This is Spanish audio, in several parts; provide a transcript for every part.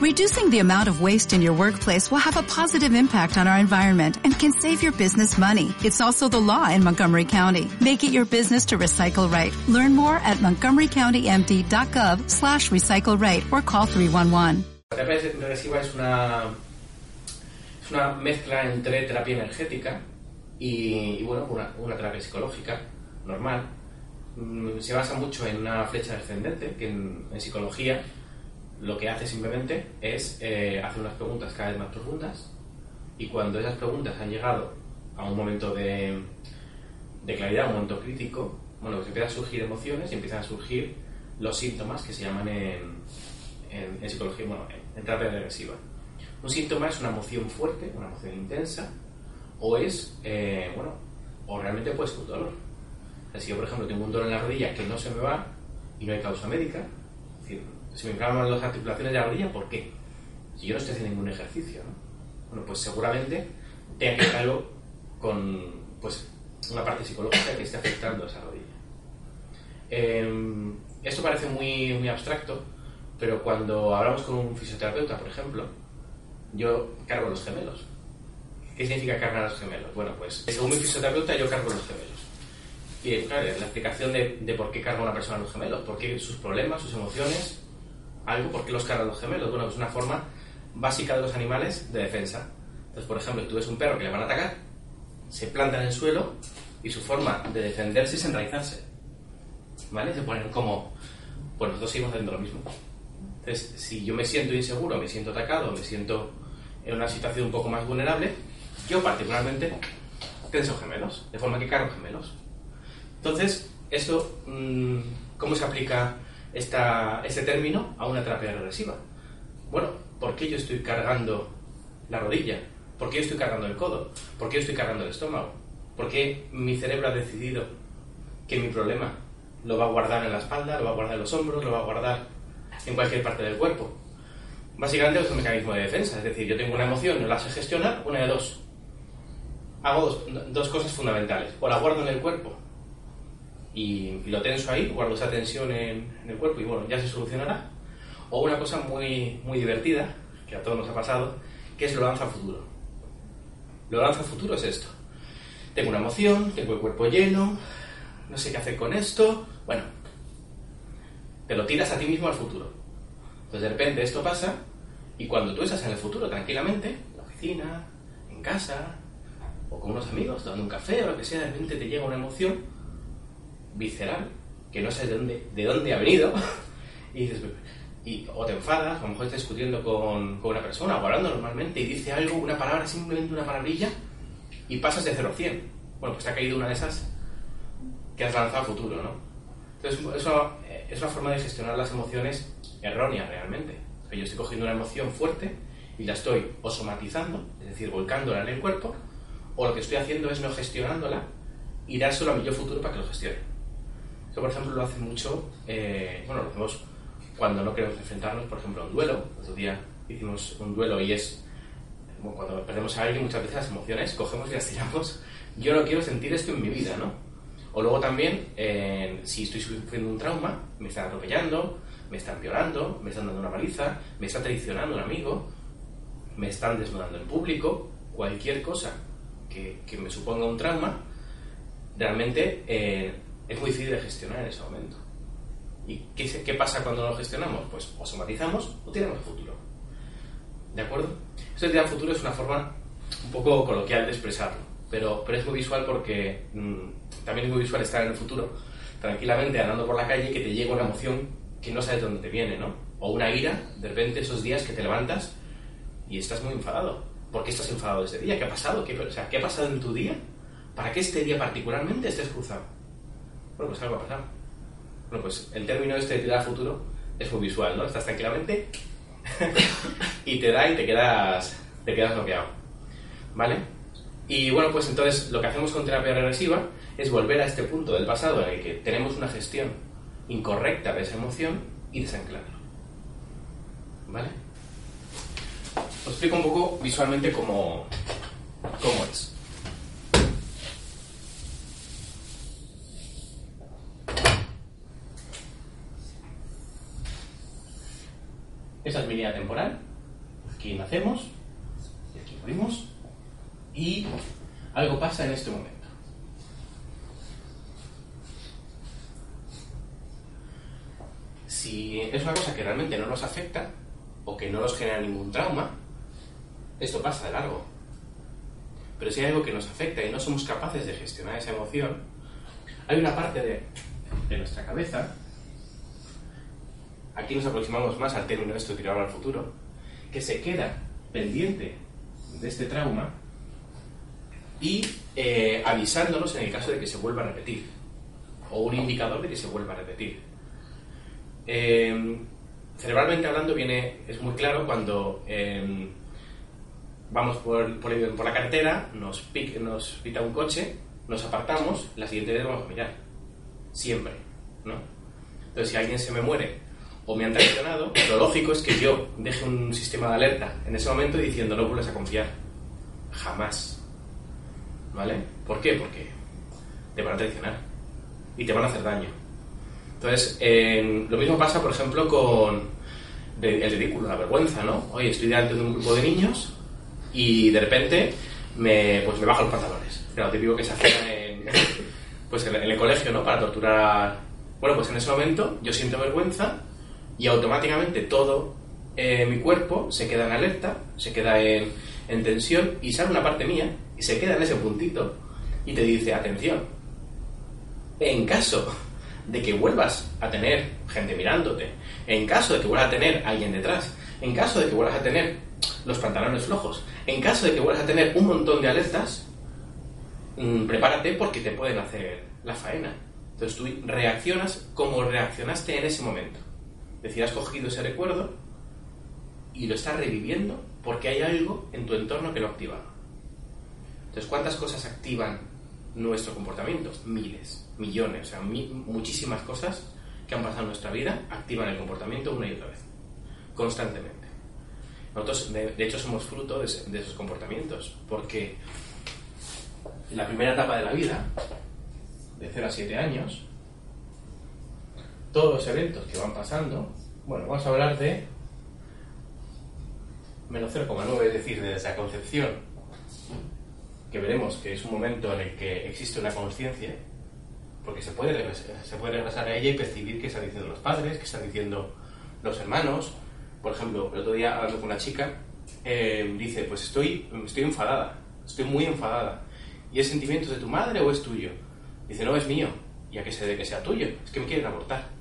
Reducing the amount of waste in your workplace will have a positive impact on our environment and can save your business money. It's also the law in Montgomery County. Make it your business to recycle right. Learn more at montgomerycountymd.gov slash recycle right or call 311. La terapia regresiva es una, es una mezcla entre terapia energética y, y bueno, una, una terapia psicológica normal. Mm, Se basa mucho en una flecha descendente, que en, en psicología lo que hace simplemente es eh, hacer unas preguntas cada vez más profundas y cuando esas preguntas han llegado a un momento de, de claridad, un momento crítico, bueno, pues empiezan a surgir emociones y empiezan a surgir los síntomas que se llaman en, en, psicología, bueno, en, en terapia regresiva. Un síntoma es una emoción fuerte, una emoción intensa, o es, eh, bueno, o realmente puede ser un dolor. O sea, si yo, por ejemplo, tengo un dolor en la rodilla que no se me va y no hay causa médica, se me inflaman las articulaciones de la rodilla, ¿por qué? Si yo no estoy haciendo ningún ejercicio, ¿no? Bueno, pues seguramente tenga que algo con, pues, una parte psicológica que esté afectando a esa rodilla. Eh, esto parece muy, muy abstracto, pero cuando hablamos con un fisioterapeuta, por ejemplo, yo cargo los gemelos. ¿Qué significa cargar los gemelos? Bueno, pues según mi fisioterapeuta yo cargo los gemelos. Y claro, la explicación de, de por qué carga una persona los gemelos, por qué sus problemas, sus emociones, algo, por qué los carga los gemelos. Bueno, es una forma básica de los animales de defensa. Entonces, por ejemplo, tú ves un perro que le van a atacar, se planta en el suelo y su forma de defenderse es enraizarse. ¿Vale? Se ponen como, pues nosotros seguimos haciendo lo mismo. Entonces, si yo me siento inseguro, me siento atacado, me siento en una situación un poco más vulnerable, yo particularmente tenso gemelos, de forma que cargo gemelos. Entonces, esto, mmm, ¿cómo se aplica esta, este término a una terapia regresiva? Bueno, ¿por qué yo estoy cargando la rodilla? ¿Por qué yo estoy cargando el codo? ¿Por qué yo estoy cargando el estómago? ¿Por qué mi cerebro ha decidido que mi problema lo va a guardar en la espalda, lo va a guardar en los hombros, lo va a guardar en cualquier parte del cuerpo? Básicamente es un mecanismo de defensa, es decir, yo tengo una emoción, no la sé gestionar, una de dos. Hago dos, dos cosas fundamentales. O la guardo en el cuerpo y, lo tenso ahí, guardo esa tensión en, el cuerpo y bueno, ya se solucionará. O una cosa muy, muy divertida, que a todos nos ha pasado, que es lo lanza al futuro. Lo lanza al futuro es esto. Tengo una emoción, tengo el cuerpo lleno, no sé qué hacer con esto. Bueno, te lo tiras a ti mismo al futuro. Entonces de repente esto pasa y cuando tú estás en el futuro tranquilamente, en la oficina, en casa, o con unos amigos, tomando un café o lo que sea, de repente te llega una emoción visceral, que no sabes de dónde, de dónde ha venido, y dices, y, o te enfadas, a lo mejor estás discutiendo con, una persona o hablando normalmente y dice algo, una palabra, simplemente una palabrilla, y pasas de 0 a 100. Bueno, pues te ha caído una de esas que has lanzado a futuro, ¿no? Entonces, eso es una forma de gestionar las emociones errónea realmente. O yo estoy cogiendo una emoción fuerte y la estoy o somatizando, es decir, volcándola en el cuerpo, o lo que estoy haciendo es no gestionándola y dárselo a mi yo futuro para que lo gestione. Eso, por ejemplo, lo hace mucho, eh, bueno, lo hacemos cuando no queremos enfrentarnos, por ejemplo, a un duelo. Otro día hicimos un duelo y es, bueno, cuando perdemos a alguien, muchas veces las emociones cogemos y las tiramos. Yo no quiero sentir esto en mi vida, ¿no? O luego también, si estoy sufriendo un trauma, me están atropellando, me están violando, me están dando una paliza, me está traicionando un amigo, me están desnudando en público, cualquier cosa que, que me suponga un trauma, realmente eh, es muy difícil de gestionar en ese momento. ¿Y qué, pasa cuando lo gestionamos? Pues o somatizamos o tiramos al futuro. ¿De acuerdo? Esto de tirar futuro es una forma un poco coloquial de expresarlo, pero, pero es muy visual porque mmm, también es muy visual estar en el futuro tranquilamente andando por la calle que te llega una emoción que no sabes de dónde te viene, ¿no? O una ira, de repente esos días que te levantas y estás muy enfadado. ¿Por qué estás enfadado ese día? ¿Qué ha pasado? ¿Qué, o sea, ¿qué ha pasado en tu día para que este día particularmente estés cruzado? Bueno, pues algo ha pasado. Bueno, pues el término este de tirar al futuro es muy visual, ¿no? Estás tranquilamente y te da y te quedas, te quedas bloqueado. ¿Vale? Y bueno, pues entonces lo que hacemos con terapia regresiva es volver a este punto del pasado en el que tenemos una gestión incorrecta de esa emoción y desanclarlo. ¿Vale? Os explico un poco visualmente cómo, cómo es. Temporal. Aquí nacemos, y aquí morimos, y algo pasa en este momento. Si es una cosa que realmente no nos afecta o que no nos genera ningún trauma, esto pasa de largo. Pero si hay algo que nos afecta y no somos capaces de gestionar esa emoción, hay una parte de nuestra cabeza, aquí nos aproximamos más al término esto de tirar al futuro, que se queda pendiente de este trauma y eh, avisándonos en el caso de que se vuelva a repetir, o un indicador de que se vuelva a repetir. Eh, cerebralmente hablando viene, es muy claro cuando eh, vamos por, por, por, la carretera, nos, pica, nos pita un coche, nos apartamos, la siguiente vez vamos a mirar. Siempre, ¿no? Entonces, si alguien se me muere o me han traicionado, lo lógico es que yo deje un sistema de alerta en ese momento diciendo no vuelves a confiar. Jamás. ¿Vale? ¿Por qué? Porque te van a traicionar y te van a hacer daño. Entonces, eh, lo mismo pasa, por ejemplo, con el ridículo, la vergüenza, ¿no? Oye, estoy delante de un grupo de niños y de repente me, pues me bajo los pantalones. Claro, típico que se hace en, pues en, el colegio, ¿no? Para torturar. Bueno, pues en ese momento yo siento vergüenza y automáticamente todo eh, mi cuerpo se queda en alerta, se queda en, en tensión y sale una parte mía y se queda en ese puntito y te dice, atención, en caso de que vuelvas a tener gente mirándote, en caso de que vuelvas a tener alguien detrás, en caso de que vuelvas a tener los pantalones flojos, en caso de que vuelvas a tener un montón de alertas, mmm, prepárate porque te pueden hacer la faena. Entonces tú reaccionas como reaccionaste en ese momento. Decir, has cogido ese recuerdo y lo estás reviviendo porque hay algo en tu entorno que lo activa. Entonces, ¿cuántas cosas activan nuestro comportamiento? Miles, millones, o sea, muchísimas cosas que han pasado en nuestra vida activan el comportamiento una y otra vez, constantemente. Nosotros, de, hecho, somos fruto de, de, esos comportamientos, porque la primera etapa de la vida, de 0 a 7 años, todos los eventos que van pasando, bueno, vamos a hablar de menos 0,9, es decir, desde esa concepción, que veremos que es un momento en el que existe una conciencia, porque se puede, regresar, se puede regresar a ella y percibir qué están diciendo los padres, qué están diciendo los hermanos. Por ejemplo, el otro día hablando con una chica, eh, dice, pues estoy, estoy enfadada, estoy muy enfadada. ¿Y es sentimiento de tu madre o es tuyo? Dice, no, es mío. ¿Y a qué se debe que sea tuyo? Es que me quieren abortar.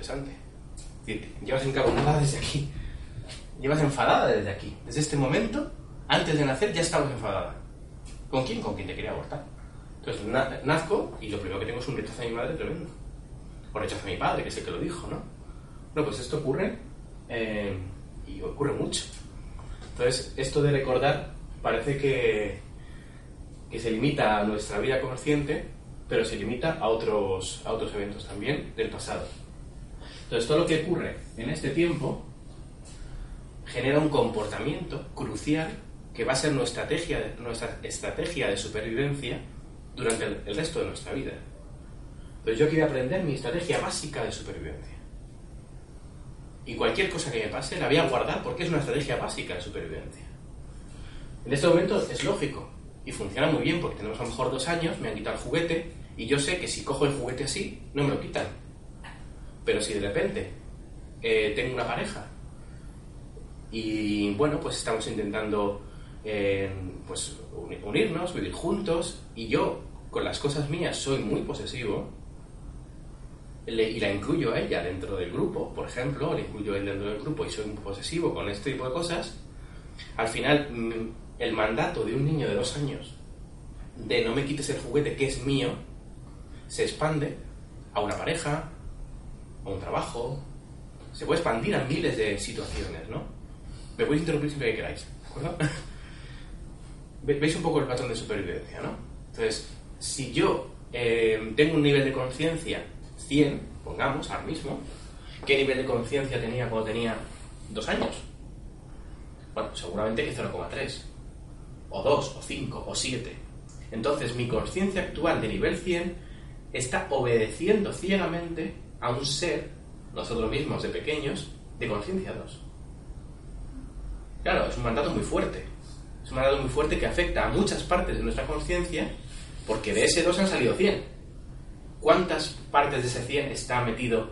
Interesante. Llevas encabronada desde aquí. Llevas enfadada desde aquí. Desde este momento, antes de nacer, ya estabas enfadada. ¿Con quién? Con quien te quería abortar. Entonces na nazco y lo primero que tengo es un rechazo a mi madre tremendo. O rechazo a mi padre, que es el que lo dijo, ¿no? Bueno, pues esto ocurre eh, y ocurre mucho. Entonces, esto de recordar parece que, que se limita a nuestra vida consciente, pero se limita a otros, a otros eventos también del pasado. Entonces, todo lo que ocurre en este tiempo genera un comportamiento crucial que va a ser nuestra estrategia, de supervivencia durante el, resto de nuestra vida. Entonces, yo quiero aprender mi estrategia básica de supervivencia. Y cualquier cosa que me pase la voy a guardar porque es una estrategia básica de supervivencia. En este momento es lógico y funciona muy bien porque tenemos a lo mejor dos años, me han quitado el juguete y yo sé que si cojo el juguete así, no me lo quitan. Pero si de repente eh, tengo una pareja y bueno, pues estamos intentando eh, pues unirnos, vivir juntos y yo con las cosas mías soy muy posesivo y la incluyo a ella dentro del grupo, por ejemplo, le incluyo a él dentro del grupo y soy muy posesivo con este tipo de cosas, al final el mandato de un niño de dos años de no me quites el juguete que es mío se expande a una pareja, a un trabajo, se puede expandir a miles de situaciones, ¿no? Me podéis interrumpir siempre que queráis, ¿de acuerdo? Veis un poco el patrón de supervivencia, ¿no? Entonces, si yo eh, tengo un nivel de conciencia 100, pongamos, ahora mismo, ¿qué nivel de conciencia tenía cuando tenía dos años? Bueno, seguramente que 0,3, o 2, o 5, o 7. Entonces, mi conciencia actual de nivel 100 está obedeciendo ciegamente a un ser, nosotros mismos de pequeños, de conciencia 2. Claro, es un mandato muy fuerte. Es un mandato muy fuerte que afecta a muchas partes de nuestra conciencia, porque de ese 2 han salido 100. ¿Cuántas partes de ese 100 está metido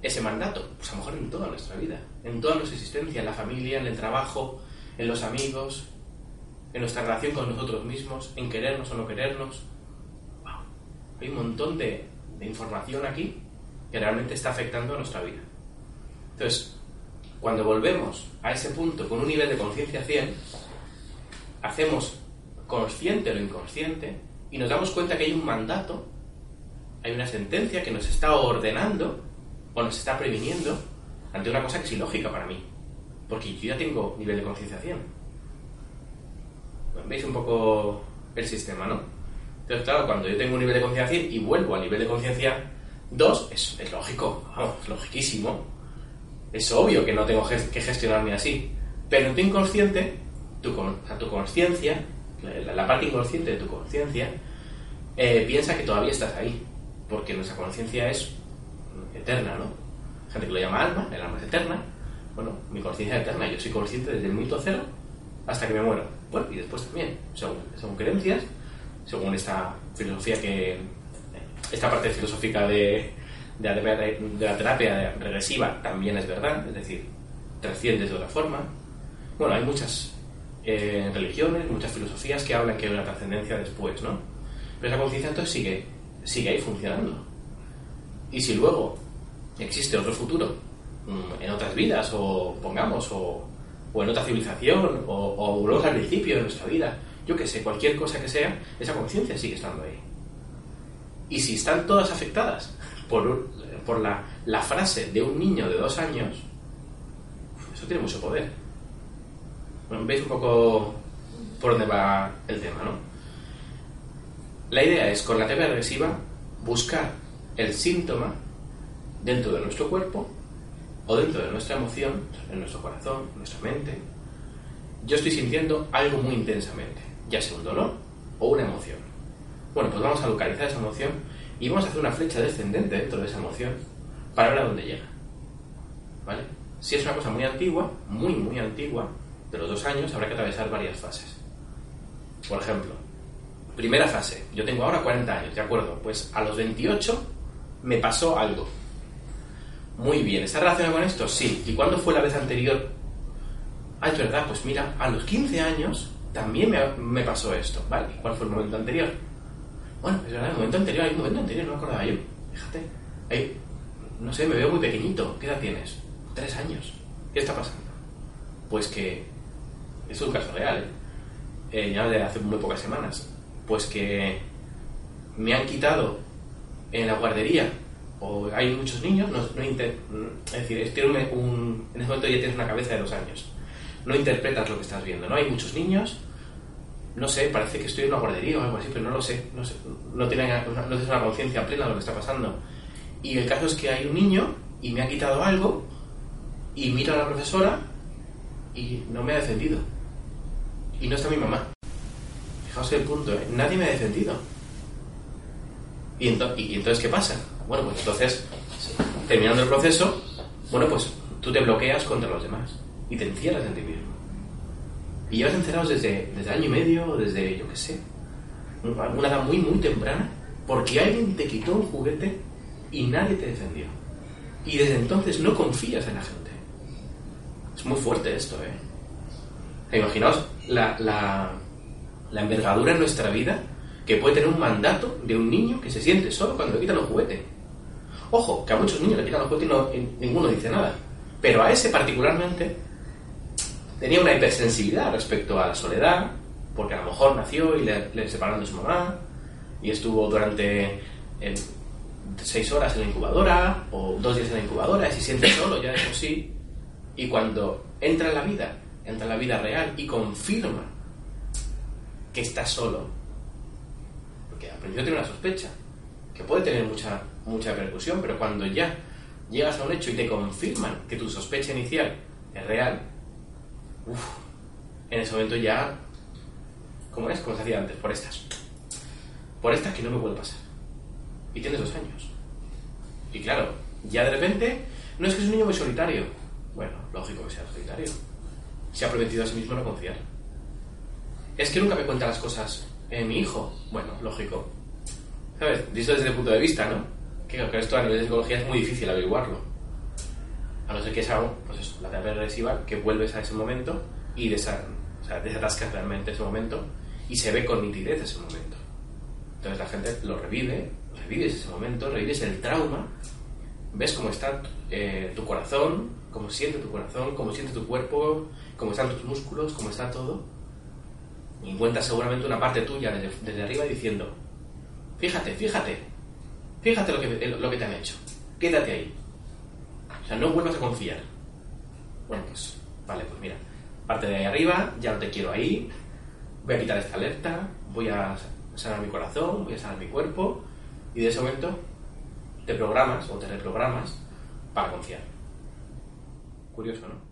ese mandato? Pues a lo mejor en toda nuestra vida, en toda nuestra existencia, en la familia, en el trabajo, en los amigos, en nuestra relación con nosotros mismos, en querernos o no querernos. Hay un montón de información aquí que realmente está afectando a nuestra vida. Entonces, cuando volvemos a ese punto con un nivel de conciencia 100, hacemos consciente lo inconsciente y nos damos cuenta que hay un mandato, hay una sentencia que nos está ordenando o nos está previniendo ante una cosa que es ilógica para mí, porque yo ya tengo nivel de conciencia 100. ¿Veis un poco el sistema, no? Entonces, claro, cuando yo tengo un nivel de conciencia 100 y vuelvo al nivel de conciencia 2, es, lógico, vamos, es logiquísimo es obvio que no tengo que gestionarme así. Pero en tu inconsciente, tu, tu conciencia, la, parte inconsciente de tu conciencia, eh, piensa que todavía estás ahí. Porque nuestra conciencia es eterna, ¿no? Gente que lo llama alma, el alma es eterna. Bueno, mi conciencia es eterna, yo soy consciente desde el minuto cero hasta que me muero. Bueno, y después también, según, según creencias, según esta filosofía que. Esta parte filosófica de, de la, terapia regresiva también es verdad, es decir, trasciende de otra forma. Bueno, hay muchas eh, religiones, muchas filosofías que hablan que hay una trascendencia después, ¿no? Pero esa conciencia entonces sigue, sigue ahí funcionando. Y si luego existe otro futuro, mm, en otras vidas, o pongamos, o, o en otra civilización, o, o volvemos al principio de nuestra vida, yo que sé, cualquier cosa que sea, esa conciencia sigue estando ahí. Y si están todas afectadas por, la, frase de un niño de dos años, eso tiene mucho poder. Veis un poco por dónde va el tema, ¿no? La idea es, con la terapia regresiva, buscar el síntoma dentro de nuestro cuerpo o dentro de nuestra emoción, en nuestro corazón, en nuestra mente. Yo estoy sintiendo algo muy intensamente, ya sea un dolor o una emoción. Bueno, pues vamos a localizar esa emoción y vamos a hacer una flecha descendente dentro de esa emoción para ver a dónde llega. ¿Vale? Si es una cosa muy antigua, muy, muy antigua, de los dos años, habrá que atravesar varias fases. Por ejemplo, primera fase, yo tengo ahora 40 años, ¿de acuerdo? Pues a los 28 me pasó algo. Muy bien, ¿está relacionado con esto? Sí. ¿Y cuándo fue la vez anterior? Ah, es verdad, pues mira, a los 15 años también me, me pasó esto, ¿vale? ¿Y cuál fue el momento anterior? Bueno, es verdad, el momento anterior, hay un momento anterior, no me acordaba yo. Fíjate. Ahí, no sé, me veo muy pequeñito. ¿Qué edad tienes? Tres años. ¿Qué está pasando? Pues que. Es un caso real, ¿eh? ¿eh? ya de hace muy pocas semanas. Pues que me han quitado en la guardería, o hay muchos niños, no, no es decir, un, en ese momento ya tienes una cabeza de dos años. No interpretas lo que estás viendo, ¿no? Hay muchos niños no sé, parece que estoy en una guardería o algo así, pero no lo sé, no, sé, no, tiene, una, no una conciencia plena de lo que está pasando. Y el caso es que hay un niño y me ha quitado algo y miro a la profesora y no me ha defendido. Y no está mi mamá. Fijaos el punto, ¿eh? nadie me ha defendido. ¿Y, ¿Y entonces qué pasa? Bueno, pues entonces, terminando el proceso, bueno, pues tú te bloqueas contra los demás y te encierras en ti mismo. Y llevas encerrados desde, desde año y medio, desde, yo qué sé, una edad muy, muy temprana, porque alguien te quitó un juguete y nadie te defendió. Y desde entonces no confías en la gente. Es muy fuerte esto, ¿eh? Imaginaos la, la, la envergadura en nuestra vida que puede tener un mandato de un niño que se siente solo cuando le quitan un juguete. Ojo, que a muchos niños le quitan los juguete y ninguno dice nada. Pero a ese particularmente tenía una hipersensibilidad respecto a la soledad, porque a lo mejor nació y le, separaron de su mamá y estuvo durante eh, seis horas en la incubadora o dos días en la incubadora y se siente solo ya de por sí. Y cuando entra en la vida, entra en la vida real y confirma que está solo, porque al principio tiene una sospecha, que puede tener mucha, mucha repercusión, pero cuando ya llegas a un hecho y te confirman que tu sospecha inicial es real, Uf, en ese momento ya, ¿cómo es? Como se hacía antes, por estas. Por estas que no me a pasar. Y tienes dos años. Y claro, ya de repente, no es que es un niño muy solitario. Bueno, lógico que sea solitario. se ha prometido a sí mismo no confiar. Es que nunca me cuenta las cosas en mi hijo. Bueno, lógico. ¿Sabes? Visto desde el punto de vista, ¿no? Que, que esto a nivel de psicología es muy difícil averiguarlo. No ser que sea pues eso, la terapia regresiva, que vuelves a ese momento y desa, o sea, desatascas realmente ese momento y se ve con nitidez ese momento. Entonces la gente lo revive, revives ese momento, revives el trauma, ves cómo está eh, tu corazón, cómo siente tu corazón, cómo siente tu cuerpo, cómo están tus músculos, cómo está todo. Y encuentras seguramente una parte tuya desde, desde arriba diciendo, fíjate, fíjate, fíjate lo que, lo que te han hecho, quédate ahí. O sea, no vuelvas a confiar. Bueno, pues, vale, pues mira, parte de ahí arriba, ya no te quiero ahí, voy a quitar esta alerta, voy a sanar mi corazón, voy a sanar mi cuerpo, y de ese momento te programas o te reprogramas para confiar. Curioso, ¿no?